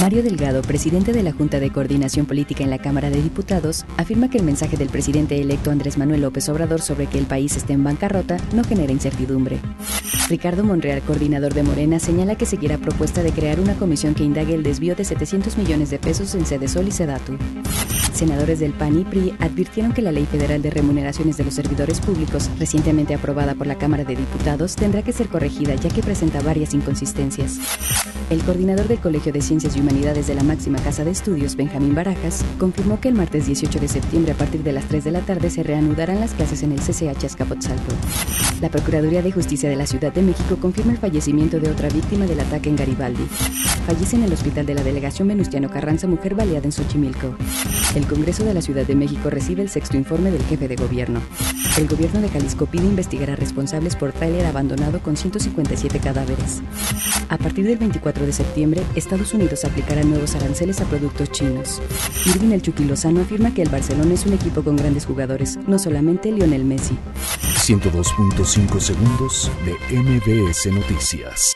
Mario Delgado, presidente de la Junta de Coordinación Política en la Cámara de Diputados, afirma que el mensaje del presidente electo Andrés Manuel López Obrador sobre que el país esté en bancarrota no genera incertidumbre. Ricardo Monreal, coordinador de Morena, señala que seguirá propuesta de crear una comisión que indague el desvío de 700 millones de pesos en Sol y Sedatu. Senadores del PAN y PRI advirtieron que la Ley Federal de Remuneraciones de los Servidores Públicos, recientemente aprobada por la Cámara de Diputados, tendrá que ser corregida ya que presenta varias inconsistencias. El coordinador del Colegio de Ciencias y Humanidades de la máxima casa de estudios, Benjamín Barajas, confirmó que el martes 18 de septiembre a partir de las 3 de la tarde se reanudarán las clases en el CCH Azcapotzalco. La Procuraduría de Justicia de la Ciudad de México confirma el fallecimiento de otra víctima del ataque en Garibaldi. Fallece en el hospital de la delegación Venustiano Carranza, mujer baleada en Xochimilco. El Congreso de la Ciudad de México recibe el sexto informe del jefe de gobierno. El gobierno de Jalisco pide investigar a responsables por tráiler abandonado con 157 cadáveres. A partir del 24 de septiembre, Estados Unidos aplicará nuevos aranceles a productos chinos. Irving El Chucky Lozano afirma que el Barcelona es un equipo con grandes jugadores, no solamente Lionel Messi. 102.5 segundos de MBS Noticias.